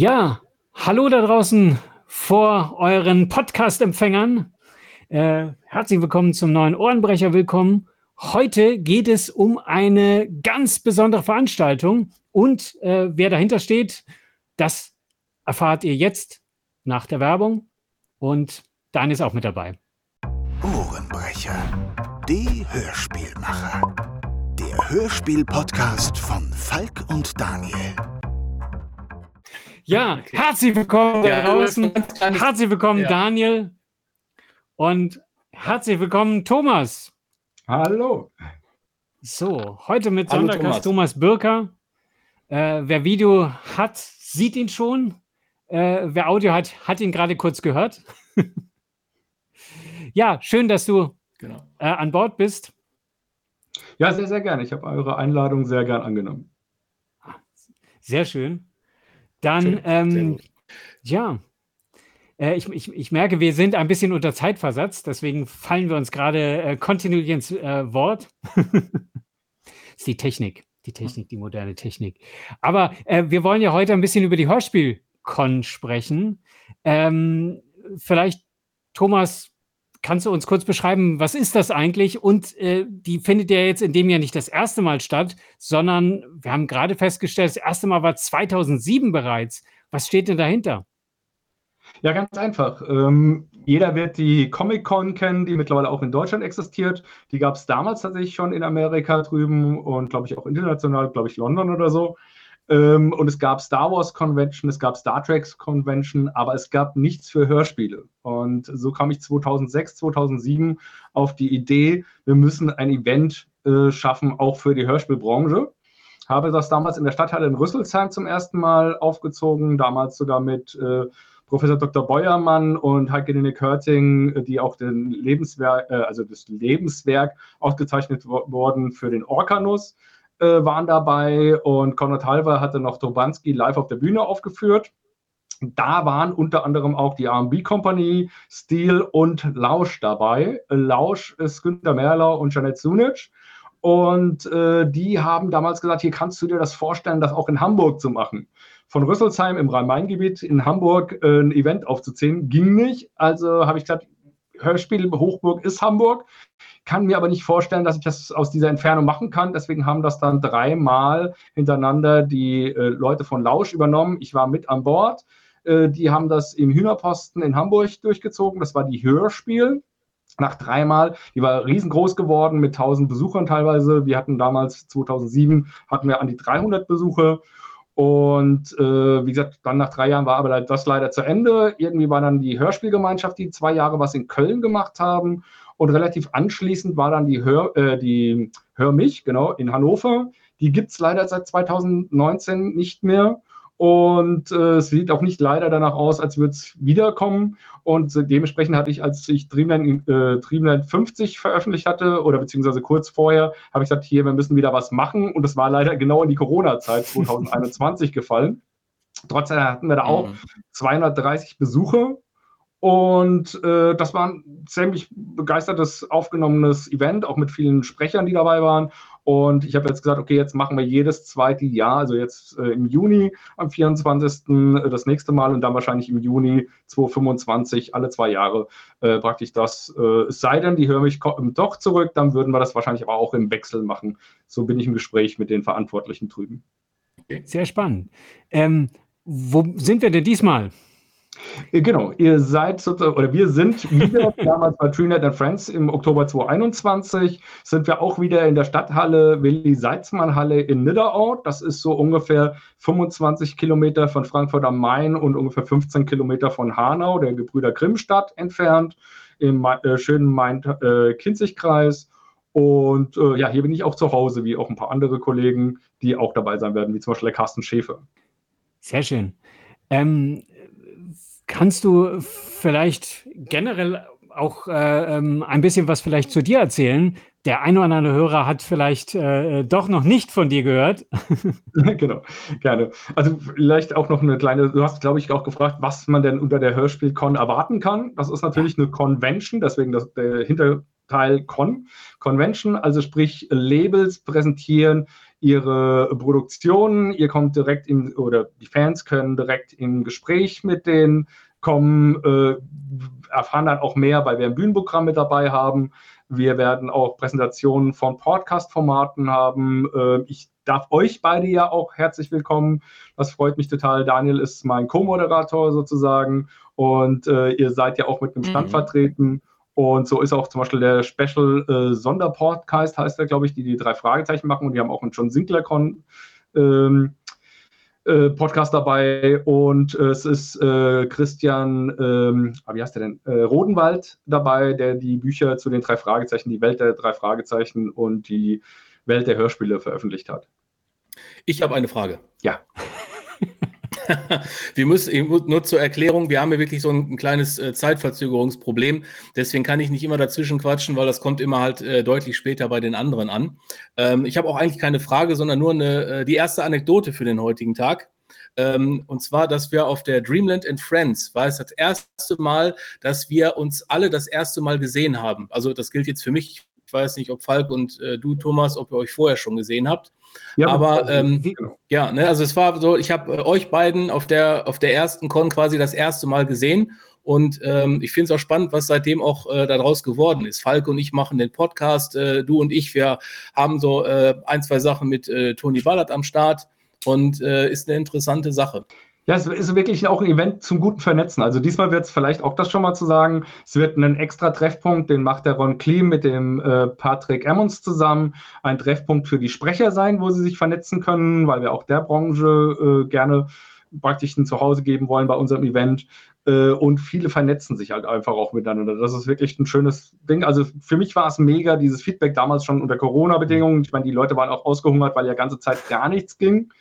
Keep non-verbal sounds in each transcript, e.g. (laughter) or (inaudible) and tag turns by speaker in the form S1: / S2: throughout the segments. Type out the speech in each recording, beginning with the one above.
S1: Ja, hallo da draußen vor euren Podcast-Empfängern. Äh, herzlich willkommen zum neuen Ohrenbrecher. Willkommen. Heute geht es um eine ganz besondere Veranstaltung und äh, wer dahinter steht, das erfahrt ihr jetzt nach der Werbung und Dan ist auch mit dabei.
S2: Ohrenbrecher, die Hörspielmacher. Der Hörspiel-Podcast von Falk und Daniel.
S1: Ja, (laughs) okay. herzlich willkommen ja, da draußen. Herzlich willkommen, ja. Daniel. Und herzlich willkommen, Thomas.
S3: Hallo.
S1: So, heute mit Hallo, Sondergast Thomas. Thomas Birker. Äh, wer Video hat, sieht ihn schon. Äh, wer Audio hat, hat ihn gerade kurz gehört. (laughs) ja, schön, dass du genau. äh, an Bord bist.
S3: Ja, sehr, sehr gerne. Ich habe eure Einladung sehr gern angenommen.
S1: Sehr schön. Dann, ähm, ja, äh, ich, ich, ich merke, wir sind ein bisschen unter Zeitversatz, deswegen fallen wir uns gerade äh, kontinuierlich ins äh, Wort. das (laughs) ist die Technik, die Technik, die moderne Technik. Aber äh, wir wollen ja heute ein bisschen über die Hörspielcon sprechen. Ähm, vielleicht, Thomas, kannst du uns kurz beschreiben, was ist das eigentlich? Und äh, die findet ja jetzt in dem Jahr nicht das erste Mal statt, sondern wir haben gerade festgestellt, das erste Mal war 2007 bereits. Was steht denn dahinter?
S3: Ja, ganz einfach. Ähm, jeder wird die Comic-Con kennen, die mittlerweile auch in Deutschland existiert. Die gab es damals tatsächlich schon in Amerika drüben und glaube ich auch international, glaube ich London oder so. Ähm, und es gab Star Wars Convention, es gab Star Trek Convention, aber es gab nichts für Hörspiele. Und so kam ich 2006, 2007 auf die Idee, wir müssen ein Event äh, schaffen, auch für die Hörspielbranche. Habe das damals in der Stadthalle in Rüsselsheim zum ersten Mal aufgezogen, damals sogar mit äh, Professor Dr. Beuermann und Heike Nick Hörting, die auch den Lebenswerk, äh, also das Lebenswerk ausgezeichnet wurden für den Orkanus äh, waren dabei und Konrad Halver hatte noch Tobanski live auf der Bühne aufgeführt. Da waren unter anderem auch die RB Company, Steel und Lausch dabei. Lausch ist Günter Merler und Janet Sunic. Und äh, die haben damals gesagt, hier kannst du dir das vorstellen, das auch in Hamburg zu machen. Von Rüsselsheim im Rhein-Main-Gebiet in Hamburg äh, ein Event aufzuziehen, ging nicht. Also habe ich gesagt, Hörspiel Hochburg ist Hamburg kann mir aber nicht vorstellen, dass ich das aus dieser Entfernung machen kann. Deswegen haben das dann dreimal hintereinander die äh, Leute von Lausch übernommen. Ich war mit an Bord. Äh, die haben das im Hühnerposten in Hamburg durchgezogen. Das war die Hörspiel. Nach dreimal, die war riesengroß geworden mit 1000 Besuchern teilweise. Wir hatten damals 2007 hatten wir an die 300 Besucher. Und äh, wie gesagt, dann nach drei Jahren war aber das leider zu Ende. Irgendwie war dann die Hörspielgemeinschaft, die zwei Jahre was in Köln gemacht haben. Und relativ anschließend war dann die Hör, äh, die Hör mich, genau, in Hannover. Die gibt es leider seit 2019 nicht mehr. Und äh, es sieht auch nicht leider danach aus, als würde es wiederkommen. Und dementsprechend hatte ich, als ich Dreamland, äh, Dreamland 50 veröffentlicht hatte, oder beziehungsweise kurz vorher, habe ich gesagt, hier, wir müssen wieder was machen. Und es war leider genau in die Corona-Zeit (laughs) 2021 gefallen. Trotzdem hatten wir da auch mhm. 230 Besucher und äh, das war ein ziemlich begeistertes, aufgenommenes Event, auch mit vielen Sprechern, die dabei waren. Und ich habe jetzt gesagt, okay, jetzt machen wir jedes zweite Jahr, also jetzt äh, im Juni am 24. Äh, das nächste Mal und dann wahrscheinlich im Juni 2025 alle zwei Jahre äh, praktisch das. Äh, es sei denn, die hören mich doch zurück, dann würden wir das wahrscheinlich aber auch im Wechsel machen. So bin ich im Gespräch mit den Verantwortlichen drüben.
S1: Sehr spannend. Ähm, wo sind wir denn diesmal?
S3: Äh, genau, ihr seid oder wir sind wieder (laughs) damals bei TreeNet and Friends im Oktober 2021, sind wir auch wieder in der Stadthalle Willi Seitzmann Halle in Nidderau. Das ist so ungefähr 25 Kilometer von Frankfurt am Main und ungefähr 15 Kilometer von Hanau, der Gebrüder Grimmstadt, entfernt, im äh, schönen Main-Kinzig-Kreis. Äh, und äh, ja, hier bin ich auch zu Hause, wie auch ein paar andere Kollegen, die auch dabei sein werden, wie zum Beispiel der Carsten Schäfer.
S1: Sehr schön. Ähm, Kannst du vielleicht generell auch äh, ähm, ein bisschen was vielleicht zu dir erzählen? Der ein oder andere Hörer hat vielleicht äh, doch noch nicht von dir gehört. (laughs) (laughs)
S3: genau, gerne. Also vielleicht auch noch eine kleine, du hast, glaube ich, auch gefragt, was man denn unter der Hörspiel-Con erwarten kann. Das ist natürlich eine Convention, deswegen das, der Hinterteil Con. Convention, also sprich Labels präsentieren, ihre Produktionen, ihr kommt direkt in, oder die Fans können direkt im Gespräch mit denen kommen, äh, erfahren dann auch mehr, weil wir ein Bühnenprogramm mit dabei haben. Wir werden auch Präsentationen von Podcast-Formaten haben. Äh, ich darf euch beide ja auch herzlich willkommen. Das freut mich total. Daniel ist mein Co-Moderator sozusagen und äh, ihr seid ja auch mit einem Stand mhm. vertreten. Und so ist auch zum Beispiel der Special äh, Sonderpodcast, heißt er, glaube ich, die die drei Fragezeichen machen. Und die haben auch einen John Sinclair-Con. Ähm, äh, Podcast dabei und äh, es ist äh, Christian, ähm, ah, wie heißt der denn? Äh, Rodenwald dabei, der die Bücher zu den drei Fragezeichen, die Welt der drei Fragezeichen und die Welt der Hörspiele veröffentlicht hat.
S4: Ich habe eine Frage.
S3: Ja. (laughs)
S4: wir müssen nur zur Erklärung, wir haben ja wirklich so ein, ein kleines äh, Zeitverzögerungsproblem. Deswegen kann ich nicht immer dazwischen quatschen, weil das kommt immer halt äh, deutlich später bei den anderen an. Ähm, ich habe auch eigentlich keine Frage, sondern nur eine, äh, die erste Anekdote für den heutigen Tag. Ähm, und zwar, dass wir auf der Dreamland and Friends war es das erste Mal, dass wir uns alle das erste Mal gesehen haben. Also das gilt jetzt für mich. Ich weiß nicht, ob Falk und äh, du, Thomas, ob ihr euch vorher schon gesehen habt. Ja, aber ähm, genau. ja, ne, also es war so, ich habe äh, euch beiden auf der, auf der ersten Con quasi das erste Mal gesehen. Und ähm, ich finde es auch spannend, was seitdem auch äh, daraus geworden ist. Falk und ich machen den Podcast, äh, du und ich, wir haben so äh, ein, zwei Sachen mit äh, Toni Ballard am Start und äh, ist eine interessante Sache.
S3: Ja, es ist wirklich auch ein Event zum guten Vernetzen. Also diesmal wird es vielleicht auch das schon mal zu sagen. Es wird einen extra Treffpunkt, den macht der Ron Klim mit dem äh, Patrick Emmons zusammen. Ein Treffpunkt für die Sprecher sein, wo sie sich vernetzen können, weil wir auch der Branche äh, gerne praktisch ein Zuhause geben wollen bei unserem Event. Äh, und viele vernetzen sich halt einfach auch miteinander. Das ist wirklich ein schönes Ding. Also für mich war es mega, dieses Feedback damals schon unter Corona-Bedingungen. Ich meine, die Leute waren auch ausgehungert, weil ja ganze Zeit gar nichts ging.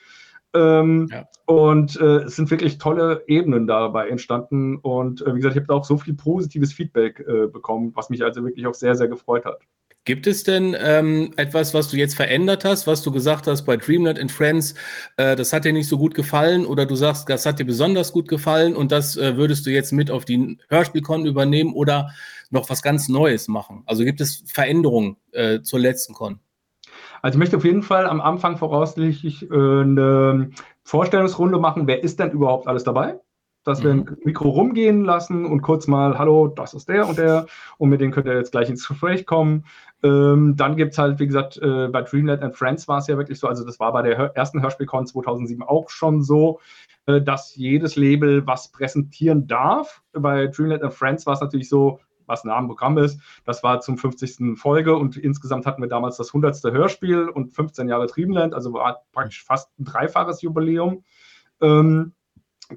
S3: Ähm, ja. Und äh, es sind wirklich tolle Ebenen dabei entstanden. Und äh, wie gesagt, ich habe da auch so viel positives Feedback äh, bekommen, was mich also wirklich auch sehr, sehr gefreut hat.
S4: Gibt es denn ähm, etwas, was du jetzt verändert hast, was du gesagt hast bei Dreamland and Friends, äh, das hat dir nicht so gut gefallen oder du sagst, das hat dir besonders gut gefallen und das äh, würdest du jetzt mit auf die Hörspielkon übernehmen oder noch was ganz Neues machen? Also gibt es Veränderungen äh, zur letzten Con?
S3: Also ich möchte auf jeden Fall am Anfang voraussichtlich äh, eine Vorstellungsrunde machen, wer ist denn überhaupt alles dabei? Dass wir ein mhm. Mikro rumgehen lassen und kurz mal, hallo, das ist der und der und mit dem könnt ihr jetzt gleich ins Gespräch kommen. Ähm, dann gibt es halt, wie gesagt, äh, bei Dreamland and Friends war es ja wirklich so, also das war bei der Hör ersten Hörspielcon 2007 auch schon so, äh, dass jedes Label was präsentieren darf. Bei Dreamland and Friends war es natürlich so, was nah am Programm ist. Das war zum 50. Folge und insgesamt hatten wir damals das 100. Hörspiel und 15 Jahre Dreamland, also war praktisch fast ein dreifaches Jubiläum. Ähm,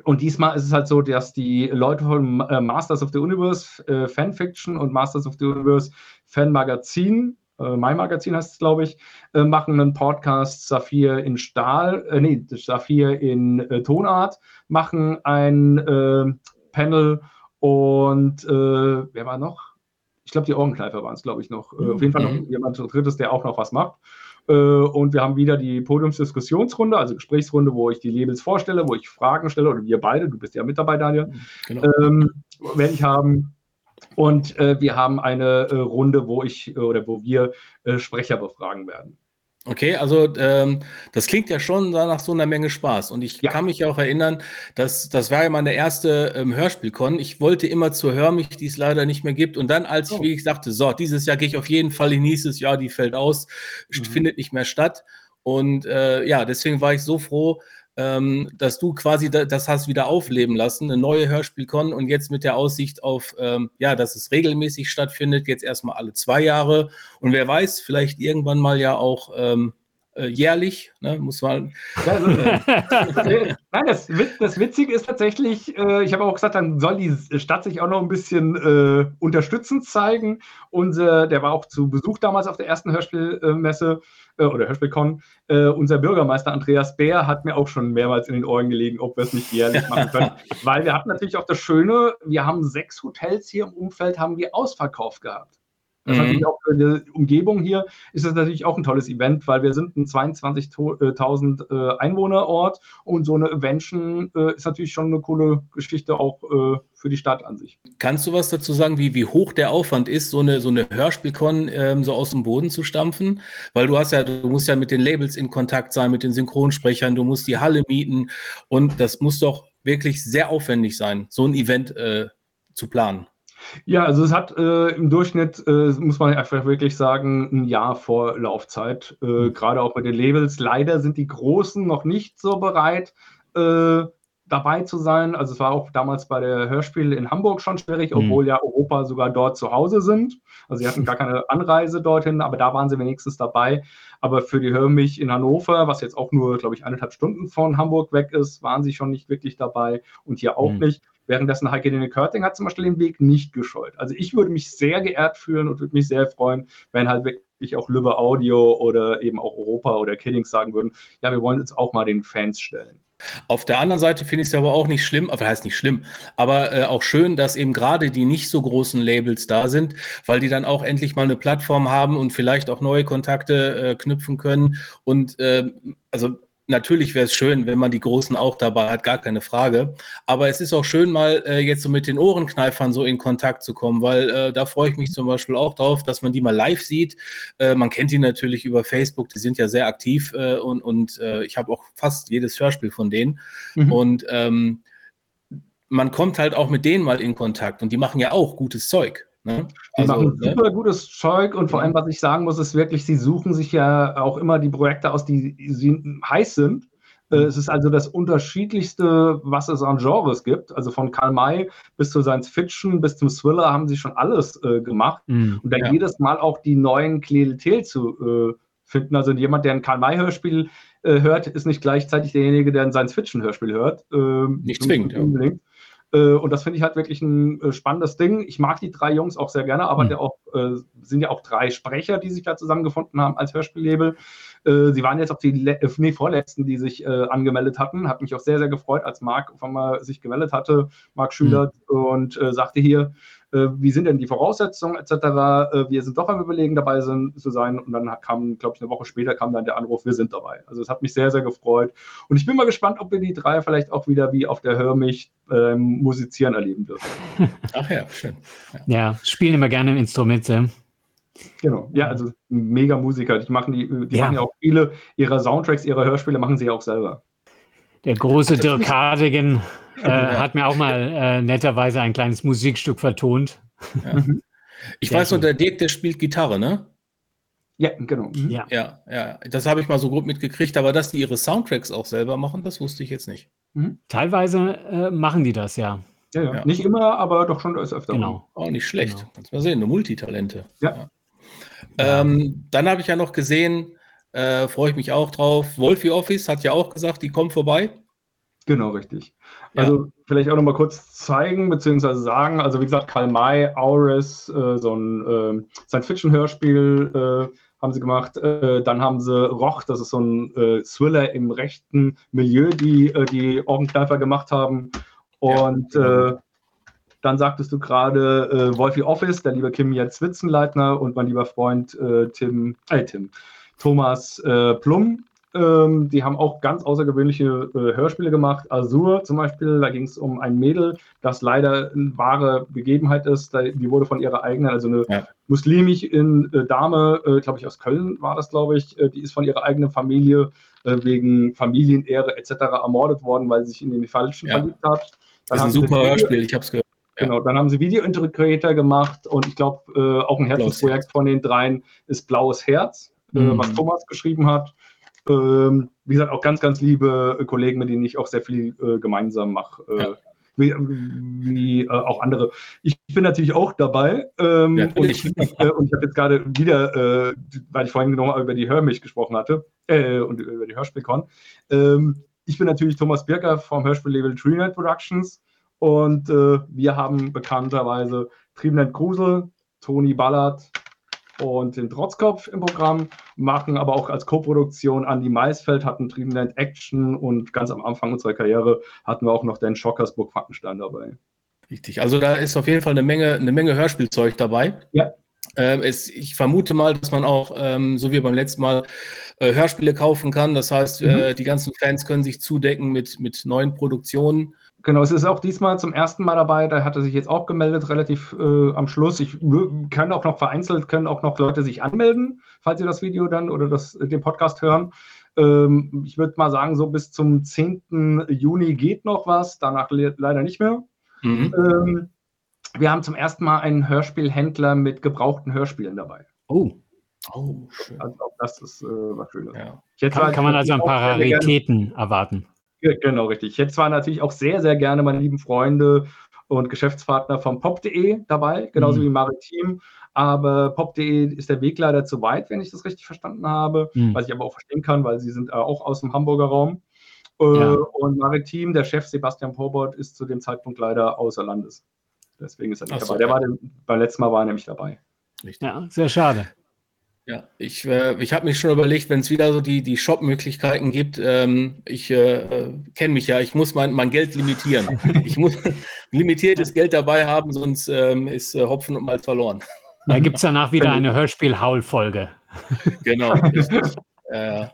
S3: und diesmal ist es halt so, dass die Leute von äh, Masters of the Universe äh, Fanfiction und Masters of the Universe Fanmagazin, äh, My Magazin heißt es, glaube ich, äh, machen einen Podcast Saphir in Stahl, äh, nee, Saphir in äh, Tonart, machen ein äh, Panel und äh, wer war noch? Ich glaube, die Ohrenkleifer waren es, glaube ich, noch. Mhm. Auf jeden Fall noch mhm. jemand Drittes, der auch noch was macht. Äh, und wir haben wieder die Podiumsdiskussionsrunde, also Gesprächsrunde, wo ich die Labels vorstelle, wo ich Fragen stelle, oder wir beide, du bist ja mit dabei, Daniel, mhm, genau. ähm, werde ich haben. Und äh, wir haben eine äh, Runde, wo ich oder wo wir Sprecher befragen werden.
S4: Okay, also ähm, das klingt ja schon nach so einer Menge Spaß. Und ich ja. kann mich auch erinnern, dass das war ja meine erste ähm, Hörspielkon. Ich wollte immer zur Hörmich, die es leider nicht mehr gibt. Und dann, als oh. ich, wie ich sagte, so, dieses Jahr gehe ich auf jeden Fall in nächstes Jahr, die fällt aus, mhm. findet nicht mehr statt. Und äh, ja, deswegen war ich so froh, ähm, dass du quasi da, das hast wieder aufleben lassen, eine neue Hörspielkon und jetzt mit der Aussicht auf, ähm, ja, dass es regelmäßig stattfindet, jetzt erstmal alle zwei Jahre und wer weiß, vielleicht irgendwann mal ja auch ähm, äh, jährlich, ne, muss man.
S3: Äh, (laughs) nein, das, das, Witzige ist tatsächlich, äh, ich habe auch gesagt, dann soll die Stadt sich auch noch ein bisschen äh, unterstützend zeigen. Unser, der war auch zu Besuch damals auf der ersten Hörspielmesse äh, oder Hörspielcon. Äh, unser Bürgermeister Andreas Bär hat mir auch schon mehrmals in den Ohren gelegen, ob wir es nicht jährlich machen können. (laughs) Weil wir hatten natürlich auch das Schöne, wir haben sechs Hotels hier im Umfeld, haben wir ausverkauft gehabt. Das mhm. natürlich auch für die Umgebung hier ist das natürlich auch ein tolles Event, weil wir sind ein 22.000 äh, Einwohnerort und so eine Invention äh, ist natürlich schon eine coole Geschichte auch äh, für die Stadt an sich.
S4: Kannst du was dazu sagen, wie, wie hoch der Aufwand ist, so eine, so eine Hörspielcon ähm, so aus dem Boden zu stampfen? Weil du hast ja, du musst ja mit den Labels in Kontakt sein, mit den Synchronsprechern, du musst die Halle mieten und das muss doch wirklich sehr aufwendig sein, so ein Event äh, zu planen.
S3: Ja, also es hat äh, im Durchschnitt, äh, muss man einfach wirklich sagen, ein Jahr Vorlaufzeit. Äh, mhm. Gerade auch bei den Labels. Leider sind die Großen noch nicht so bereit, äh, dabei zu sein. Also es war auch damals bei der Hörspiel in Hamburg schon schwierig, mhm. obwohl ja Europa sogar dort zu Hause sind. Also sie hatten (laughs) gar keine Anreise dorthin, aber da waren sie wenigstens dabei. Aber für die Hörmich in Hannover, was jetzt auch nur, glaube ich, eineinhalb Stunden von Hamburg weg ist, waren sie schon nicht wirklich dabei und hier auch mhm. nicht. Währenddessen Heike Dene Körting hat zum Beispiel den Weg nicht gescheut. Also ich würde mich sehr geehrt fühlen und würde mich sehr freuen, wenn halt wirklich auch Lübbe Audio oder eben auch Europa oder Kiddings sagen würden, ja, wir wollen uns auch mal den Fans stellen.
S4: Auf der anderen Seite finde ich es aber auch nicht schlimm, aber heißt nicht schlimm, aber äh, auch schön, dass eben gerade die nicht so großen Labels da sind, weil die dann auch endlich mal eine Plattform haben und vielleicht auch neue Kontakte äh, knüpfen können. Und äh, also natürlich wäre es schön, wenn man die Großen auch dabei hat, gar keine Frage. Aber es ist auch schön, mal äh, jetzt so mit den Ohrenkneifern so in Kontakt zu kommen, weil äh, da freue ich mich zum Beispiel auch drauf, dass man die mal live sieht. Äh, man kennt die natürlich über Facebook, die sind ja sehr aktiv äh, und, und äh, ich habe auch fast jedes Hörspiel von denen. Mhm. Und ähm, man kommt halt auch mit denen mal in Kontakt und die machen ja auch gutes Zeug.
S3: Ne? Die also, machen ne? super gutes Zeug und vor allem, was ich sagen muss, ist wirklich, sie suchen sich ja auch immer die Projekte aus, die, die heiß sind. Äh, mhm. Es ist also das unterschiedlichste, was es an Genres gibt. Also von Karl May bis zu Science Fiction bis zum Thriller haben sie schon alles äh, gemacht. Mm, und da ja. jedes Mal auch die neuen Klientel zu äh, finden. Also jemand, der ein Karl May-Hörspiel äh, hört, ist nicht gleichzeitig derjenige, der ein Science Fiction-Hörspiel hört.
S4: Ähm, nicht zwingend, ja.
S3: Äh, und das finde ich halt wirklich ein äh, spannendes Ding. Ich mag die drei Jungs auch sehr gerne, aber mhm. auch, äh, sind ja auch drei Sprecher, die sich da zusammengefunden haben als Hörspiellabel. Äh, sie waren jetzt auch die Le äh, nee, vorletzten, die sich äh, angemeldet hatten. Hat mich auch sehr, sehr gefreut, als Marc auf einmal sich gemeldet hatte, Marc Schüler, mhm. und sagte hier, wie sind denn die Voraussetzungen etc. Äh, wir sind doch am Überlegen, dabei sind, zu sein. Und dann kam, glaube ich, eine Woche später kam dann der Anruf, wir sind dabei. Also es hat mich sehr, sehr gefreut. Und ich bin mal gespannt, ob wir die drei vielleicht auch wieder wie auf der Hörmich ähm, musizieren erleben dürfen. (laughs)
S1: Ach ja, schön. Ja, ja spielen immer gerne Instrumente.
S3: Genau, ja, also mega Musiker. Die machen die, die ja. machen ja auch viele ihrer Soundtracks, ihre Hörspiele machen sie ja auch selber.
S1: Der große Dirk Hardegen äh, hat mir auch mal äh, netterweise ein kleines Musikstück vertont.
S4: Ja. Mhm. Ich Sehr weiß nur, der Dirk, der spielt Gitarre, ne?
S3: Ja, genau.
S4: Mhm. Ja. ja, ja. Das habe ich mal so grob mitgekriegt, aber dass die ihre Soundtracks auch selber machen, das wusste ich jetzt nicht.
S1: Mhm. Teilweise äh, machen die das, ja.
S3: Ja, ja. Nicht immer, aber doch schon öfter.
S4: Genau. Auch nicht schlecht. Genau. Kannst mal sehen, eine Multitalente. Ja. Ähm, dann habe ich ja noch gesehen, äh, freue ich mich auch drauf. Wolfie Office hat ja auch gesagt, die kommt vorbei.
S3: Genau, richtig. Also vielleicht auch noch mal kurz zeigen bzw. sagen, also wie gesagt, Karl May, Auris, äh, so ein äh, Science-Fiction-Hörspiel äh, haben sie gemacht. Äh, dann haben sie Roch, das ist so ein äh, Thriller im rechten Milieu, die äh, die Orgenkneifer gemacht haben. Und ja. dann sagtest du gerade Wolfie Office, der liebe Kim Jens Witzenleitner und mein lieber Freund Tim, äh, Tim, Thomas Plum ähm, die haben auch ganz außergewöhnliche äh, Hörspiele gemacht. Azur zum Beispiel, da ging es um ein Mädel, das leider eine wahre Begebenheit ist. Die wurde von ihrer eigenen, also eine ja. muslimisch in, äh, Dame, äh, glaube ich, aus Köln war das, glaube ich, äh, die ist von ihrer eigenen Familie äh, wegen Familienehre etc. ermordet worden, weil sie sich in den Falschen ja. verliebt hat.
S4: Dann das ist ein super Hörspiel, ich habe es gehört.
S3: Genau, dann haben sie Video-Integrator gemacht und ich glaube, äh, auch ein Herzensprojekt von den dreien ist Blaues Herz, mhm. was Thomas geschrieben hat. Ähm, wie gesagt, auch ganz, ganz liebe äh, Kollegen, mit denen ich auch sehr viel äh, gemeinsam mache. Äh, ja. Wie, wie äh, auch andere. Ich bin natürlich auch dabei. Ähm, ja, und, ich, äh, habe jetzt gerade wieder, äh, weil ich vorhin nochmal über die Hörmilch gesprochen hatte und über die Hörspielcon. Ähm, ich bin natürlich Thomas Birker vom Hörspiellabel TreeNet Productions und wir haben bekannterweise Triebenet Krusel, Toni Ballard, und den Trotzkopf im Programm, machen aber auch als Co-Produktion Andy Maisfeld, hatten Dreamland Action und ganz am Anfang unserer Karriere hatten wir auch noch den Schockersburg Fackenstein dabei.
S4: Richtig, also da ist auf jeden Fall eine Menge, eine Menge Hörspielzeug dabei.
S3: Ja.
S4: Ähm, es, ich vermute mal, dass man auch, ähm, so wie beim letzten Mal, äh, Hörspiele kaufen kann. Das heißt, mhm. äh, die ganzen Fans können sich zudecken mit, mit neuen Produktionen.
S3: Genau, es ist auch diesmal zum ersten Mal dabei. Da hat er sich jetzt auch gemeldet, relativ äh, am Schluss. Ich kann auch noch vereinzelt, können auch noch Leute sich anmelden, falls sie das Video dann oder das, den Podcast hören. Ähm, ich würde mal sagen, so bis zum 10. Juni geht noch was, danach le leider nicht mehr. Mhm. Ähm, wir haben zum ersten Mal einen Hörspielhändler mit gebrauchten Hörspielen dabei.
S1: Oh.
S3: Oh, schön. Also auch das ist äh, was Schönes.
S1: Ja. Kann, kann man also ein paar Raritäten erwarten.
S3: Genau, richtig. Ich hätte zwar natürlich auch sehr, sehr gerne meine lieben Freunde und Geschäftspartner vom pop.de dabei, genauso mhm. wie Maritim. Aber pop.de ist der Weg leider zu weit, wenn ich das richtig verstanden habe, mhm. was ich aber auch verstehen kann, weil sie sind äh, auch aus dem Hamburger Raum. Äh, ja. Und Maritim, der Chef Sebastian Pobot, ist zu dem Zeitpunkt leider außer Landes. Deswegen ist er nicht Ach dabei. So, der war dem, beim letzten Mal war er nämlich dabei.
S1: Richtig. Ja, sehr schade.
S4: Ja, ich, äh, ich habe mich schon überlegt, wenn es wieder so die, die Shop-Möglichkeiten gibt, ähm, ich äh, äh kenne mich ja, ich muss mein, mein Geld limitieren. (laughs) ich muss (laughs) limitiertes Geld dabei haben, sonst ähm, ist äh, Hopfen und Malz verloren.
S1: Da gibt es danach wieder eine Hörspiel-Haul-Folge. (laughs)
S4: genau. äh,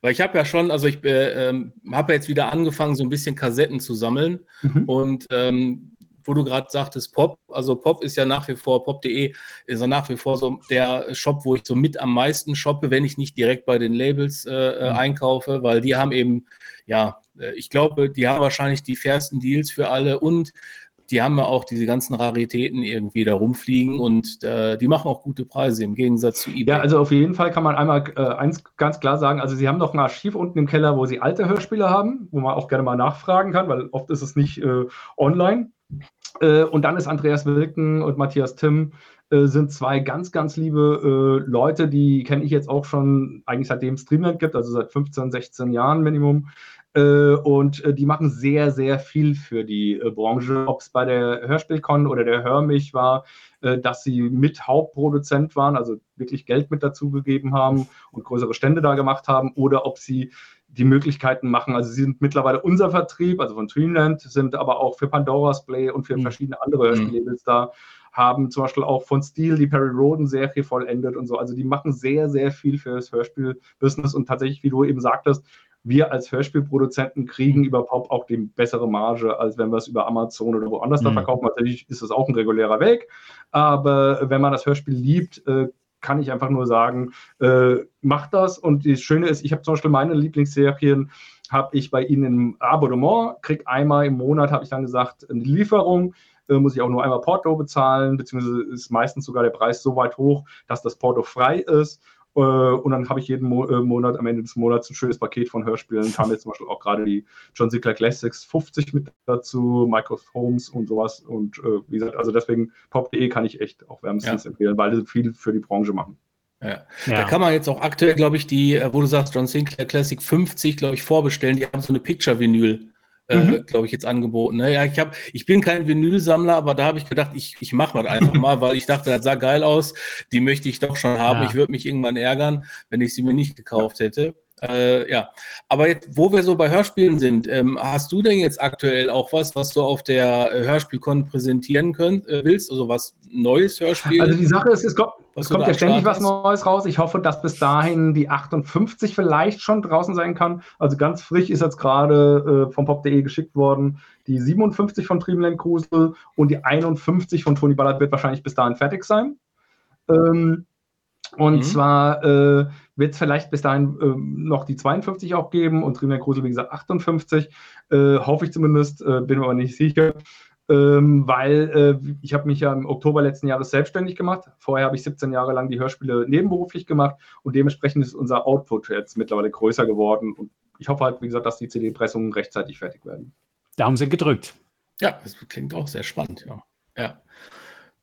S4: weil ich habe ja schon, also ich äh, ähm, habe jetzt wieder angefangen, so ein bisschen Kassetten zu sammeln. Mhm. Und ähm, wo du gerade sagtest, Pop, also Pop ist ja nach wie vor, pop.de ist ja nach wie vor so der Shop, wo ich so mit am meisten shoppe, wenn ich nicht direkt bei den Labels äh, äh mhm. einkaufe, weil die haben eben, ja, äh, ich glaube, die haben wahrscheinlich die fairsten Deals für alle und die haben ja auch diese ganzen Raritäten irgendwie da rumfliegen und äh, die machen auch gute Preise im Gegensatz zu
S3: eBay. Ja, also auf jeden Fall kann man einmal äh, eins ganz klar sagen, also sie haben noch ein Archiv unten im Keller, wo sie alte Hörspiele haben, wo man auch gerne mal nachfragen kann, weil oft ist es nicht äh, online. Äh, und dann ist Andreas Wilken und Matthias Timm äh, sind zwei ganz, ganz liebe äh, Leute, die kenne ich jetzt auch schon eigentlich seitdem es Streamland gibt, also seit 15, 16 Jahren Minimum. Äh, und äh, die machen sehr, sehr viel für die äh, Branche, ob es bei der Hörspielcon oder der Hörmich war, dass sie mit Hauptproduzent waren, also wirklich Geld mit dazugegeben haben und größere Stände da gemacht haben, oder ob sie die Möglichkeiten machen. Also sie sind mittlerweile unser Vertrieb, also von Dreamland, sind aber auch für Pandora's Play und für mhm. verschiedene andere Hörspiellabels mhm. da, haben zum Beispiel auch von Steel die Perry Roden-Serie vollendet und so. Also die machen sehr, sehr viel für das Hörspiel-Business und tatsächlich, wie du eben sagtest, wir als Hörspielproduzenten kriegen mhm. über Pop auch die bessere Marge, als wenn wir es über Amazon oder woanders mhm. da verkaufen. Natürlich ist das auch ein regulärer Weg, aber wenn man das Hörspiel liebt, äh, kann ich einfach nur sagen, äh, macht das. Und das Schöne ist, ich habe zum Beispiel meine Lieblingsserien, habe ich bei Ihnen im Abonnement, kriege einmal im Monat, habe ich dann gesagt, eine Lieferung, äh, muss ich auch nur einmal Porto bezahlen, beziehungsweise ist meistens sogar der Preis so weit hoch, dass das Porto frei ist. Äh, und dann habe ich jeden Mo äh, Monat, am Ende des Monats, ein schönes Paket von Hörspielen. Kam jetzt zum Beispiel auch gerade die John Sinclair Classics 50 mit dazu, Michael Holmes und sowas. Und äh, wie gesagt, also deswegen pop.de kann ich echt auch wärmstens ja. empfehlen, weil sie viel für die Branche machen.
S4: Ja. ja. Da kann man jetzt auch aktuell, glaube ich, die, wo du sagst, John Sinclair Classic 50, glaube ich, vorbestellen. Die haben so eine Picture-Vinyl äh, mhm. glaube ich, jetzt angeboten. Ne? Ja, ich, hab, ich bin kein Vinylsammler, aber da habe ich gedacht, ich, ich mache mal einfach mal, weil ich dachte, das sah geil aus. Die möchte ich doch schon haben. Ja. Ich würde mich irgendwann ärgern, wenn ich sie mir nicht gekauft hätte. Äh, ja, aber jetzt, wo wir so bei Hörspielen sind, ähm, hast du denn jetzt aktuell auch was, was du auf der Hörspielkon präsentieren könnt, äh, willst? Also was neues Hörspiel?
S3: Also die Sache ist, es kommt, es kommt ja ständig was Neues raus. Ich hoffe, dass bis dahin die 58 vielleicht schon draußen sein kann. Also ganz frisch ist jetzt gerade äh, vom pop.de geschickt worden. Die 57 von Dreamland Krusel und die 51 von Tony Ballard wird wahrscheinlich bis dahin fertig sein. Ähm, und mhm. zwar äh, wird es vielleicht bis dahin äh, noch die 52 auch geben und Trina Krusel, wie gesagt, 58. Äh, hoffe ich zumindest, äh, bin mir aber nicht sicher. Ähm, weil äh, ich habe mich ja im Oktober letzten Jahres selbstständig gemacht. Vorher habe ich 17 Jahre lang die Hörspiele nebenberuflich gemacht und dementsprechend ist unser Output jetzt mittlerweile größer geworden. Und ich hoffe halt, wie gesagt, dass die CD-Pressungen rechtzeitig fertig werden.
S1: Daumen sind gedrückt.
S4: Ja, das klingt auch sehr spannend, ja. Ja.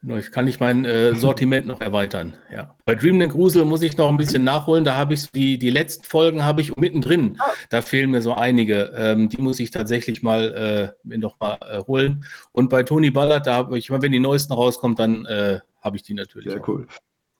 S4: Ich kann ich mein äh, Sortiment noch erweitern. Ja. Bei Dreamland Grusel muss ich noch ein bisschen nachholen. Da habe ich die, die letzten Folgen habe ich mittendrin. Da fehlen mir so einige. Ähm, die muss ich tatsächlich mal äh, mir noch mal äh, holen. Und bei Tony Ballard, da habe ich, wenn die neuesten rauskommen, dann äh, habe ich die natürlich.
S3: Sehr auch. cool.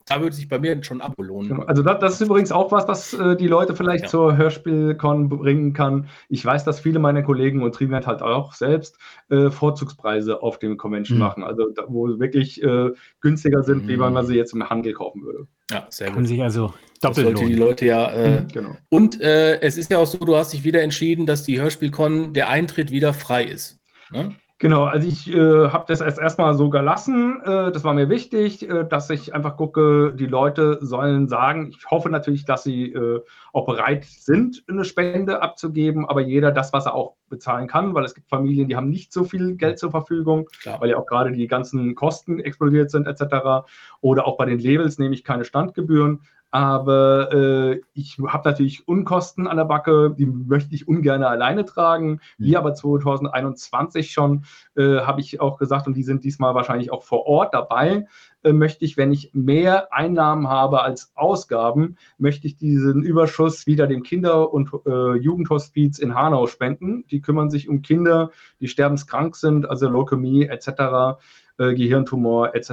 S4: Da würde sich bei mir schon Abo lohnen.
S3: Genau. Also das, das, ist übrigens auch was, was äh, die Leute vielleicht ja. zur Hörspielcon bringen kann. Ich weiß, dass viele meiner Kollegen und Trivet halt auch selbst äh, Vorzugspreise auf dem Convention mhm. machen. Also da, wo wirklich äh, günstiger sind, mhm. wie wenn man sie jetzt im Handel kaufen würde.
S1: Ja, sehr gut. Kann sich also doppelt
S4: das die Leute ja. Äh, mhm, genau. Und äh, es ist ja auch so, du hast dich wieder entschieden, dass die Hörspielcon der Eintritt wieder frei ist. Ne?
S3: Genau, also ich äh, habe das erst erstmal so gelassen. Äh, das war mir wichtig, äh, dass ich einfach gucke, die Leute sollen sagen, ich hoffe natürlich, dass sie äh, auch bereit sind, eine Spende abzugeben, aber jeder das, was er auch bezahlen kann, weil es gibt Familien, die haben nicht so viel Geld zur Verfügung, Klar. weil ja auch gerade die ganzen Kosten explodiert sind etc. Oder auch bei den Labels nehme ich keine Standgebühren. Aber äh, ich habe natürlich Unkosten an der Backe, die möchte ich ungern alleine tragen. Wie mhm. aber 2021 schon, äh, habe ich auch gesagt, und die sind diesmal wahrscheinlich auch vor Ort dabei, äh, möchte ich, wenn ich mehr Einnahmen habe als Ausgaben, möchte ich diesen Überschuss wieder dem Kinder- und äh, Jugendhospiz in Hanau spenden. Die kümmern sich um Kinder, die sterbenskrank sind, also Leukämie etc äh, Gehirntumor etc.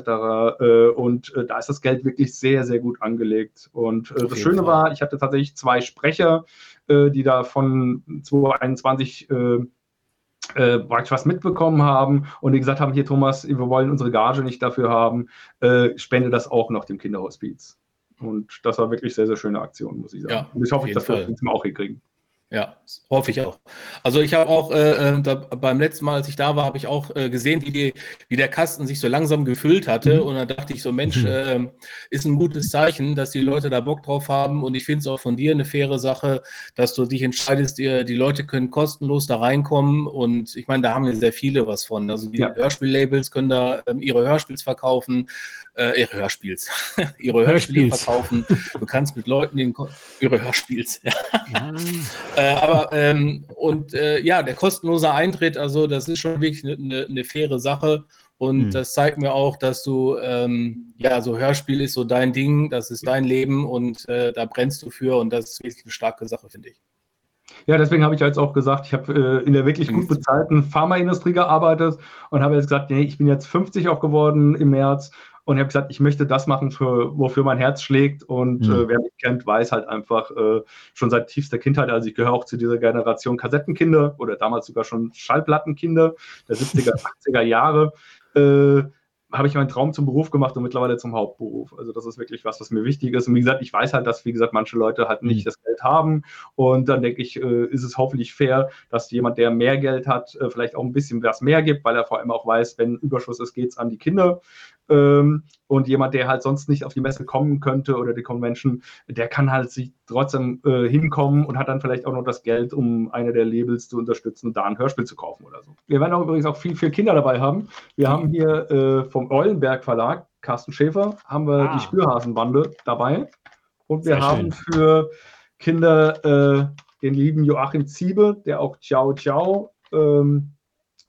S3: Äh, und äh, da ist das Geld wirklich sehr, sehr gut angelegt. Und äh, das Schöne Fall. war, ich hatte tatsächlich zwei Sprecher, äh, die da von 2021 äh, äh, praktisch was mitbekommen haben und die gesagt haben, hier Thomas, wir wollen unsere Gage nicht dafür haben, äh, spende das auch noch dem Kinderhospiz. Und das war wirklich sehr, sehr schöne Aktion, muss ich sagen. Ja, und ich hoffe, dass wir das auch hinkriegen.
S4: Ja, hoffe ich auch. Also ich habe auch äh, äh, da, beim letzten Mal, als ich da war, habe ich auch äh, gesehen, wie, die, wie der Kasten sich so langsam gefüllt hatte. Mhm. Und da dachte ich so, Mensch, äh, ist ein gutes Zeichen, dass die Leute da Bock drauf haben. Und ich finde es auch von dir eine faire Sache, dass du dich entscheidest, ihr, die Leute können kostenlos da reinkommen. Und ich meine, da haben wir sehr viele was von. Also die ja. Hörspiellabels können da ähm, ihre Hörspiels verkaufen äh, ihre Hörspiels, (laughs) ihre Hörspiele Hörspiels. verkaufen. Du kannst mit Leuten den ihre Hörspiels. (laughs) ja. äh, aber ähm, und äh, ja, der kostenlose Eintritt, also das ist schon wirklich eine ne, ne faire Sache. Und mhm. das zeigt mir auch, dass du, ähm, ja, so Hörspiel ist so dein Ding, das ist dein Leben und äh, da brennst du für und das ist wirklich eine starke Sache, finde ich.
S3: Ja, deswegen habe ich jetzt auch gesagt, ich habe äh, in der wirklich gut bezahlten Pharmaindustrie gearbeitet und habe jetzt gesagt, nee, ich bin jetzt 50 auch geworden im März und ich habe gesagt, ich möchte das machen, für, wofür mein Herz schlägt. Und mhm. äh, wer mich kennt, weiß halt einfach äh, schon seit tiefster Kindheit, also ich gehöre auch zu dieser Generation Kassettenkinder oder damals sogar schon Schallplattenkinder der 70er, 80er (laughs) Jahre. Äh, habe ich meinen Traum zum Beruf gemacht und mittlerweile zum Hauptberuf. Also das ist wirklich was, was mir wichtig ist. Und wie gesagt, ich weiß halt, dass, wie gesagt, manche Leute halt nicht mhm. das Geld haben. Und dann denke ich, äh, ist es hoffentlich fair, dass jemand, der mehr Geld hat, äh, vielleicht auch ein bisschen was mehr gibt, weil er vor allem auch weiß, wenn Überschuss ist, geht es an die Kinder. Ähm, und jemand, der halt sonst nicht auf die Messe kommen könnte oder die Convention, der kann halt sich trotzdem äh, hinkommen und hat dann vielleicht auch noch das Geld, um eine der Labels zu unterstützen und da ein Hörspiel zu kaufen oder so. Wir werden auch übrigens auch viel, viel Kinder dabei haben. Wir haben hier äh, vom Eulenberg Verlag, Carsten Schäfer, haben wir ah. die Spürhasenbande dabei. Und wir Sehr haben schön. für Kinder äh, den lieben Joachim Ziebe, der auch Ciao Ciao, ähm,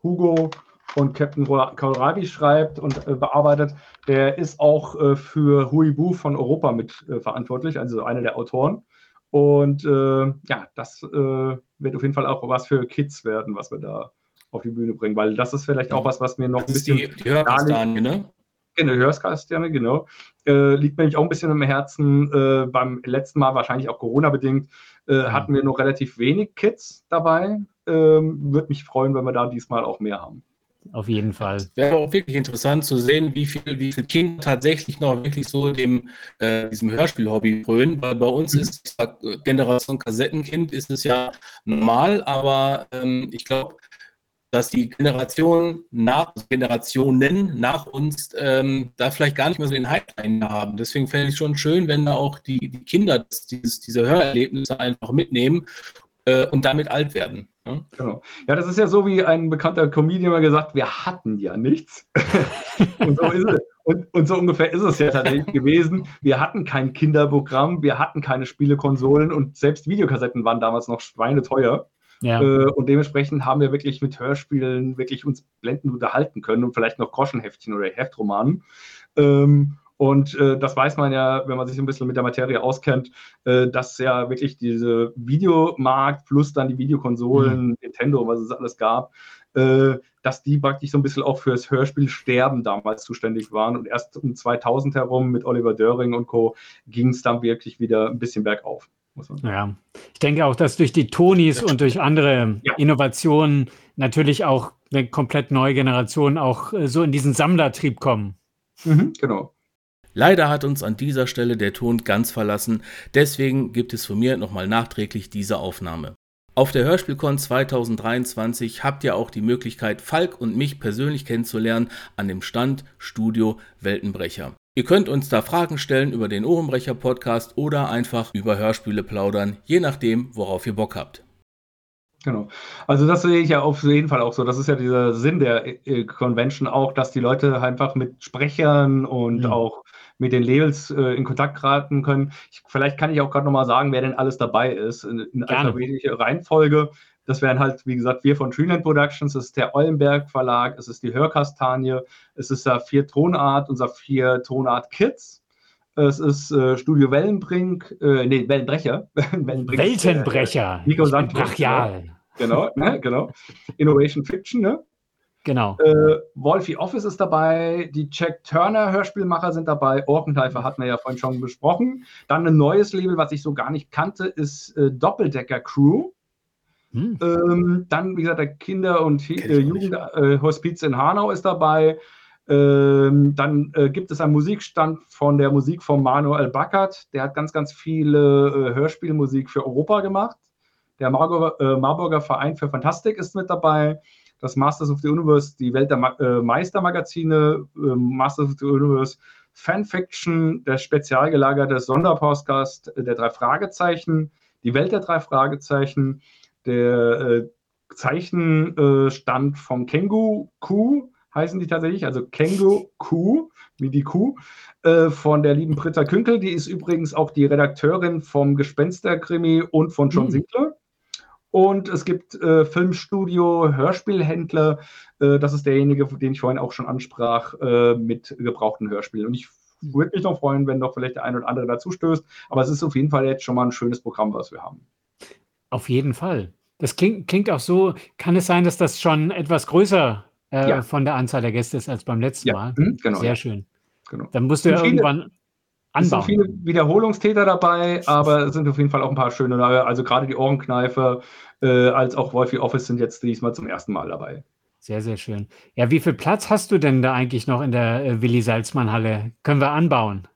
S3: Hugo und Captain Kohlrabi schreibt und äh, bearbeitet, der ist auch äh, für Huibu von Europa mit äh, verantwortlich, also einer der Autoren. Und äh, ja, das äh, wird auf jeden Fall auch was für Kids werden, was wir da auf die Bühne bringen, weil das ist vielleicht auch was, was mir noch das ein bisschen.
S4: Die, die Hörkastanie, ne?
S3: Genau, Hörskasterne, genau. Äh, liegt mir nämlich auch ein bisschen im Herzen. Äh, beim letzten Mal, wahrscheinlich auch Corona-bedingt, äh, mhm. hatten wir noch relativ wenig Kids dabei. Ähm, Würde mich freuen, wenn wir da diesmal auch mehr haben
S1: auf jeden Fall.
S4: Wäre auch wirklich interessant zu sehen, wie viel, wie viele Kinder tatsächlich noch wirklich so dem, äh, diesem Hörspiel-Hobby frönen, weil bei uns ist Generation Kassettenkind ist es ja normal, aber ähm, ich glaube, dass die Generation nach, Generationen nach uns ähm, da vielleicht gar nicht mehr so den Hype haben. Deswegen fände ich schon schön, wenn da auch die, die Kinder dieses, diese Hörerlebnisse einfach mitnehmen äh, und damit alt werden.
S3: Ja? Genau. Ja, das ist ja so, wie ein bekannter Comedian mal gesagt, wir hatten ja nichts. (laughs) und, so ist es. Und, und, so ungefähr ist es ja tatsächlich gewesen. Wir hatten kein Kinderprogramm, wir hatten keine Spielekonsolen und selbst Videokassetten waren damals noch schweineteuer. Ja. Äh, und dementsprechend haben wir wirklich mit Hörspielen wirklich uns blendend unterhalten können und vielleicht noch Groschenheftchen oder Heftromanen. Ähm, und äh, das weiß man ja, wenn man sich ein bisschen mit der Materie auskennt, äh, dass ja wirklich diese Videomarkt plus dann die Videokonsolen, mhm. Nintendo, was es alles gab, äh, dass die praktisch so ein bisschen auch fürs Hörspielsterben damals zuständig waren. Und erst um 2000 herum mit Oliver Döring und Co. ging es dann wirklich wieder ein bisschen bergauf.
S1: Ja, ich denke auch, dass durch die Tonis und durch andere ja. Innovationen natürlich auch eine komplett neue Generation auch äh, so in diesen Sammlertrieb kommen.
S4: Mhm, genau. Leider hat uns an dieser Stelle der Ton ganz verlassen, deswegen gibt es von mir nochmal nachträglich diese Aufnahme. Auf der Hörspielcon 2023 habt ihr auch die Möglichkeit, Falk und mich persönlich kennenzulernen an dem Stand Studio Weltenbrecher. Ihr könnt uns da Fragen stellen über den Ohrenbrecher Podcast oder einfach über Hörspiele plaudern, je nachdem, worauf ihr Bock habt.
S3: Genau. Also das sehe ich ja auf jeden Fall auch so. Das ist ja dieser Sinn der äh, Convention auch, dass die Leute einfach mit Sprechern und mhm. auch mit den Labels äh, in Kontakt geraten können. Ich, vielleicht kann ich auch gerade nochmal sagen, wer denn alles dabei ist in, in alphabetischer Reihenfolge. Das wären halt, wie gesagt, wir von Treeland Productions, es ist der Eulenberg Verlag, es ist die Hörkastanie, es ist der Vier Tonart, unser Vier Tonart Kids. Es ist äh, Studio Wellenbrink, äh, nee, Wellenbrecher. (laughs)
S1: Wellenbrink, Weltenbrecher.
S3: Äh, Nico Sandbrink. Brachial. Genau, ne, genau. Innovation Fiction, ne?
S1: Genau.
S3: Äh, Wolfie Office ist dabei, die Jack Turner Hörspielmacher sind dabei, Orkenteifer hatten wir ja vorhin schon besprochen. Dann ein neues Label, was ich so gar nicht kannte, ist äh, Doppeldecker Crew. Hm. Ähm, dann, wie gesagt, der Kinder- und äh, Jugendhospiz in Hanau ist dabei. Ähm, dann äh, gibt es einen Musikstand von der Musik von Manuel Backert. Der hat ganz, ganz viele äh, Hörspielmusik für Europa gemacht. Der Marburger, äh, Marburger Verein für Fantastik ist mit dabei das Masters of the Universe, die Welt der Ma äh, Meistermagazine, äh, Masters of the Universe, Fanfiction, der spezial gelagerte Sonderpostcast äh, der drei Fragezeichen, die Welt der drei Fragezeichen, der äh, Zeichenstand vom Kengu Kuh, heißen die tatsächlich, also Kengu Kuh, wie die Kuh, äh, von der lieben Britta Künkel, die ist übrigens auch die Redakteurin vom Gespensterkrimi und von John mhm. Sinclair. Und es gibt äh, Filmstudio, Hörspielhändler. Äh, das ist derjenige, den ich vorhin auch schon ansprach, äh, mit gebrauchten Hörspielen. Und ich würde mich noch freuen, wenn noch vielleicht der ein oder andere dazu stößt. Aber es ist auf jeden Fall jetzt schon mal ein schönes Programm, was wir haben.
S1: Auf jeden Fall. Das klingt, klingt auch so. Kann es sein, dass das schon etwas größer äh, ja. von der Anzahl der Gäste ist als beim letzten ja. Mal? Mhm, genau, Sehr schön. Genau. Dann musst du ja irgendwann
S3: anbauen. Es sind viele Wiederholungstäter dabei, aber es sind auf jeden Fall auch ein paar schöne, also gerade die Ohrenkneife, äh, als auch Wolfie Office sind jetzt diesmal zum ersten Mal dabei.
S1: Sehr, sehr schön. Ja, wie viel Platz hast du denn da eigentlich noch in der äh, Willi Salzmann Halle? Können wir anbauen?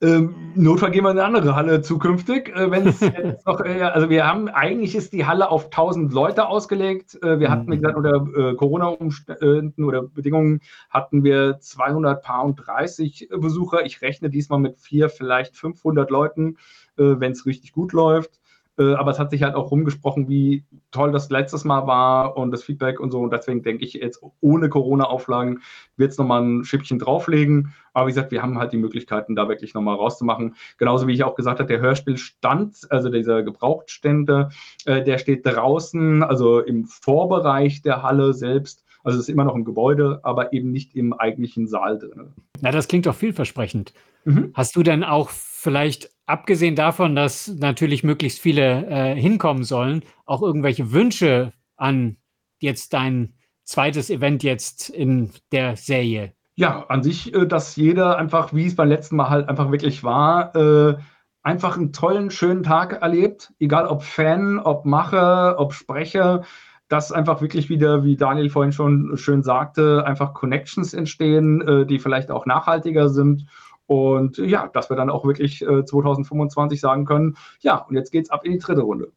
S3: Ähm, Notfall gehen wir in eine andere Halle zukünftig. Äh, wenn es (laughs) jetzt noch, äh, also wir haben, eigentlich ist die Halle auf 1000 Leute ausgelegt. Äh, wir hatten, wie gesagt, unter äh, Corona-Umständen oder Bedingungen hatten wir 230 Besucher. Ich rechne diesmal mit vier, vielleicht 500 Leuten, äh, wenn es richtig gut läuft. Äh, aber es hat sich halt auch rumgesprochen, wie toll das letztes Mal war und das Feedback und so. Und deswegen denke ich, jetzt ohne Corona-Auflagen wird es nochmal ein Schippchen drauflegen. Aber wie gesagt, wir haben halt die Möglichkeiten, da wirklich nochmal rauszumachen. Genauso wie ich auch gesagt habe, der Hörspielstand, also dieser Gebrauchtstände, äh, der steht draußen, also im Vorbereich der Halle selbst. Also es ist immer noch ein Gebäude, aber eben nicht im eigentlichen Saal drin.
S1: Na, das klingt doch vielversprechend. Mhm. Hast du denn auch vielleicht abgesehen davon, dass natürlich möglichst viele äh, hinkommen sollen, auch irgendwelche Wünsche an jetzt dein zweites Event jetzt in der Serie?
S3: Ja, an sich, äh, dass jeder einfach, wie es beim letzten Mal halt einfach wirklich war, äh, einfach einen tollen, schönen Tag erlebt, egal ob Fan, ob Macher, ob Sprecher, dass einfach wirklich wieder, wie Daniel vorhin schon schön sagte, einfach Connections entstehen, äh, die vielleicht auch nachhaltiger sind und ja, dass wir dann auch wirklich äh, 2025 sagen können, ja, und jetzt geht's ab in die dritte Runde.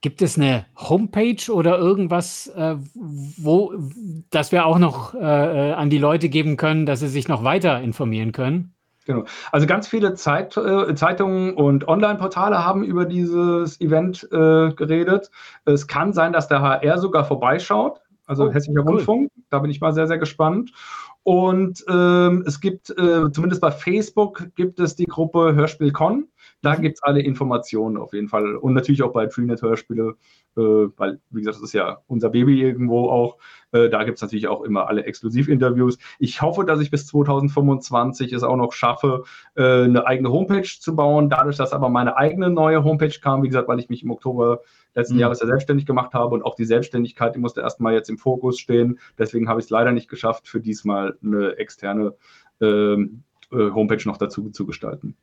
S1: Gibt es eine Homepage oder irgendwas, äh, wo, das wir auch noch äh, äh, an die Leute geben können, dass sie sich noch weiter informieren können?
S3: Genau. Also ganz viele Zeit, äh, Zeitungen und Online-Portale haben über dieses Event äh, geredet. Es kann sein, dass der HR sogar vorbeischaut, also oh, Hessischer cool. Rundfunk. Da bin ich mal sehr, sehr gespannt. Und ähm, es gibt, äh, zumindest bei Facebook, gibt es die Gruppe Hörspiel Con. Da gibt es alle Informationen auf jeden Fall. Und natürlich auch bei Freenet Hörspiele, äh, weil, wie gesagt, das ist ja unser Baby irgendwo auch. Äh, da gibt es natürlich auch immer alle Exklusivinterviews. Ich hoffe, dass ich bis 2025 es auch noch schaffe, äh, eine eigene Homepage zu bauen. Dadurch, dass aber meine eigene neue Homepage kam, wie gesagt, weil ich mich im Oktober letzten mhm. Jahres ja selbstständig gemacht habe und auch die Selbstständigkeit, die musste erstmal jetzt im Fokus stehen. Deswegen habe ich es leider nicht geschafft, für diesmal eine externe ähm, äh, Homepage noch dazu zu gestalten.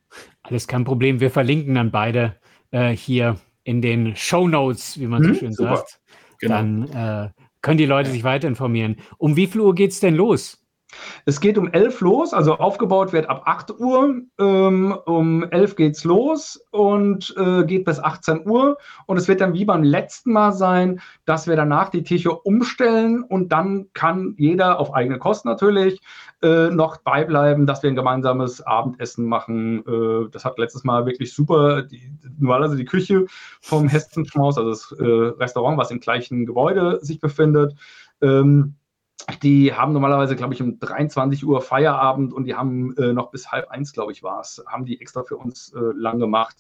S1: Alles kein Problem. Wir verlinken dann beide äh, hier in den Show Notes, wie man so mhm, schön super. sagt. Genau. Dann äh, können die Leute sich weiter informieren. Um wie viel Uhr geht es denn los?
S3: Es geht um 11 los, also aufgebaut wird ab 8 Uhr. Ähm, um 11 geht es los und äh, geht bis 18 Uhr. Und es wird dann wie beim letzten Mal sein, dass wir danach die Tische umstellen und dann kann jeder auf eigene Kosten natürlich äh, noch beibleiben, dass wir ein gemeinsames Abendessen machen. Äh, das hat letztes Mal wirklich super, die, normalerweise die Küche vom Hessenschmaus, also das äh, Restaurant, was im gleichen Gebäude sich befindet. Ähm, die haben normalerweise, glaube ich, um 23 Uhr Feierabend und die haben äh, noch bis halb eins, glaube ich, war es, haben die extra für uns äh, lang gemacht.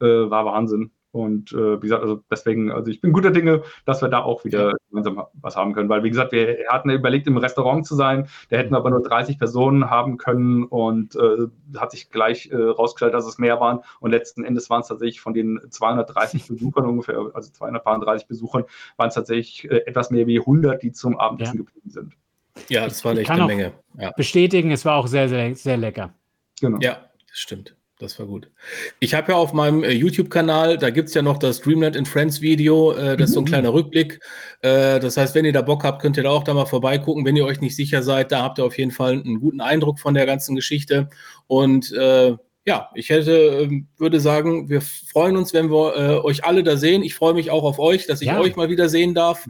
S3: Äh, war Wahnsinn. Und äh, wie gesagt, also deswegen, also ich bin guter Dinge, dass wir da auch wieder gemeinsam was haben können. Weil, wie gesagt, wir hatten überlegt, im Restaurant zu sein. Da hätten wir aber nur 30 Personen haben können und äh, hat sich gleich äh, rausgestellt, dass es mehr waren. Und letzten Endes waren es tatsächlich von den 230 (laughs) Besuchern ungefähr, also 230 Besuchern, waren es tatsächlich äh, etwas mehr wie 100, die zum Abendessen ja. geblieben sind.
S1: Ja, das war echt eine Menge. Ja. Bestätigen, es war auch sehr, sehr, sehr lecker.
S4: Genau. Ja, das stimmt. Das war gut. Ich habe ja auf meinem äh, YouTube-Kanal, da gibt es ja noch das Dreamland in Friends Video, äh, das ist so ein mhm. kleiner Rückblick. Äh, das heißt, wenn ihr da Bock habt, könnt ihr da auch da mal vorbeigucken. Wenn ihr euch nicht sicher seid, da habt ihr auf jeden Fall einen guten Eindruck von der ganzen Geschichte. Und äh, ja, ich hätte, ähm, würde sagen, wir freuen uns, wenn wir äh, euch alle da sehen. Ich freue mich auch auf euch, dass ich ja. euch mal wieder sehen darf,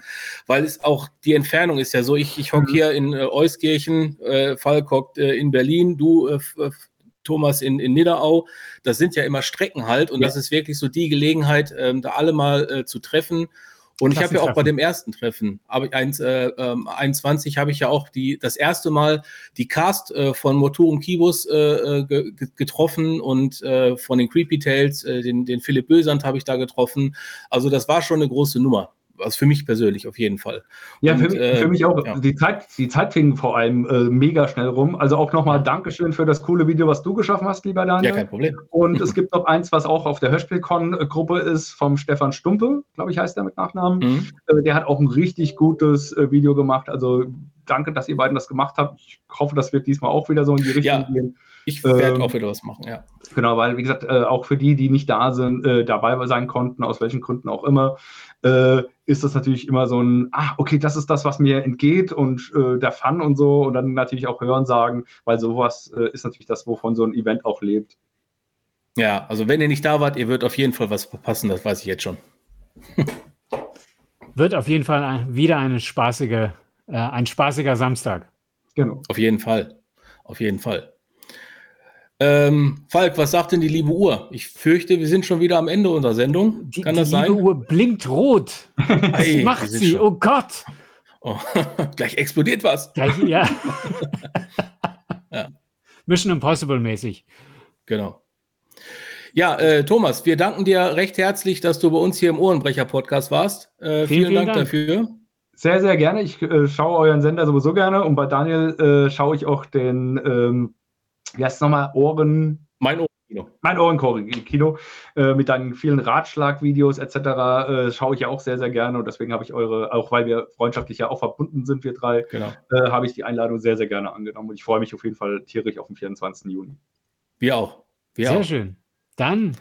S4: weil es auch die Entfernung ist ja so. Ich, ich hocke mhm. hier in äh, Euskirchen, äh, Falk hockt äh, in Berlin, du äh, Thomas in, in Niederau. Das sind ja immer Strecken halt und ja. das ist wirklich so die Gelegenheit, ähm, da alle mal äh, zu treffen. Und ich habe ja auch bei dem ersten Treffen, aber eins, äh, 21, ähm, habe ich ja auch die, das erste Mal die Cast äh, von Motorum Kibus äh, äh getroffen und äh, von den Creepy Tales, äh, den, den Philipp Bösand habe ich da getroffen. Also das war schon eine große Nummer also für mich persönlich auf jeden Fall.
S3: Ja, und, für, mich, äh, für, mich auch. Ja. Die, Zeit, die Zeit fing vor allem äh, mega schnell rum. Also auch nochmal Dankeschön für das coole Video, was du geschaffen hast, lieber Daniel.
S4: Ja, kein Problem.
S3: Und es (laughs) gibt noch eins, was auch auf der Hörspielcon-Gruppe ist, vom Stefan Stumpe, glaube ich, heißt der mit Nachnamen. Mhm. Äh, der hat auch ein richtig gutes äh, Video gemacht. Also danke, dass ihr beiden das gemacht habt. Ich hoffe, das wird diesmal auch wieder so in die Richtung ja. gehen.
S4: Ich werde ähm, auch wieder was machen, ja.
S3: Genau, weil, wie gesagt, äh, auch für die, die nicht da sind, äh, dabei sein konnten, aus welchen Gründen auch immer, äh, ist das natürlich immer so ein, ah, okay, das ist das, was mir entgeht und äh, der Fun und so und dann natürlich auch Hören sagen, weil sowas äh, ist natürlich das, wovon so ein Event auch lebt.
S4: Ja, also wenn ihr nicht da wart, ihr wird auf jeden Fall was verpassen, das weiß ich jetzt schon. (laughs)
S1: wird auf jeden Fall ein, wieder eine spaßige, äh, ein spaßiger Samstag.
S4: Genau. Auf jeden Fall. Auf jeden Fall. Ähm, Falk, was sagt denn die liebe Uhr? Ich fürchte, wir sind schon wieder am Ende unserer Sendung.
S1: Die, Kann das die sein? Die liebe Uhr blinkt rot. (laughs) was macht sie? Schon. Oh Gott.
S4: Oh, (laughs) gleich explodiert was.
S1: Gleich, ja. (laughs) ja. Mission Impossible mäßig.
S4: Genau. Ja, äh, Thomas, wir danken dir recht herzlich, dass du bei uns hier im Ohrenbrecher-Podcast warst. Äh, vielen, vielen, Dank, Dank, dafür.
S3: Sehr, sehr gerne. Ich äh, schaue euren Sender sowieso gerne und bei Daniel äh, schaue ich auch den ähm, wie heißt es nochmal, Ohren.
S4: Mein Ohrenkino.
S3: Mein Ohrenkino äh, mit deinen vielen Ratschlagvideos etc. Äh, schaue ich ja auch sehr, sehr gerne und deswegen habe ich eure, auch weil wir freundschaftlich ja auch verbunden sind, wir drei, genau. äh, habe ich die Einladung sehr, sehr gerne angenommen und ich freue mich auf jeden Fall tierisch auf den 24. Juni.
S4: Wir auch. Wir
S1: sehr
S4: auch.
S1: schön. Dann,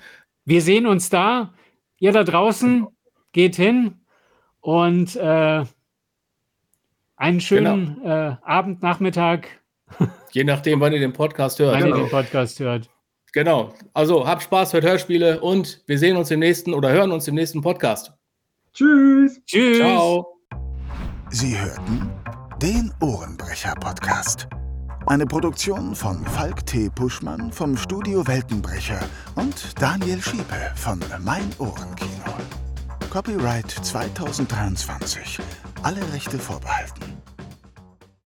S1: wir sehen uns da. Ihr da draußen genau. geht hin und äh, einen schönen genau. Äh, Abend, Nachmittag
S4: Je nachdem, wann ihr den Podcast hört.
S1: Wann genau. ihr den Podcast hört.
S4: Genau. Also habt Spaß, hört Hörspiele und wir sehen uns im nächsten oder hören uns im nächsten Podcast.
S3: Tschüss.
S1: Tschüss. Ciao.
S2: Sie hörten den Ohrenbrecher-Podcast. Eine Produktion von Falk T. Puschmann vom Studio Weltenbrecher und Daniel Schiepe von Mein Ohrenkino. Copyright 2023. Alle Rechte vorbehalten.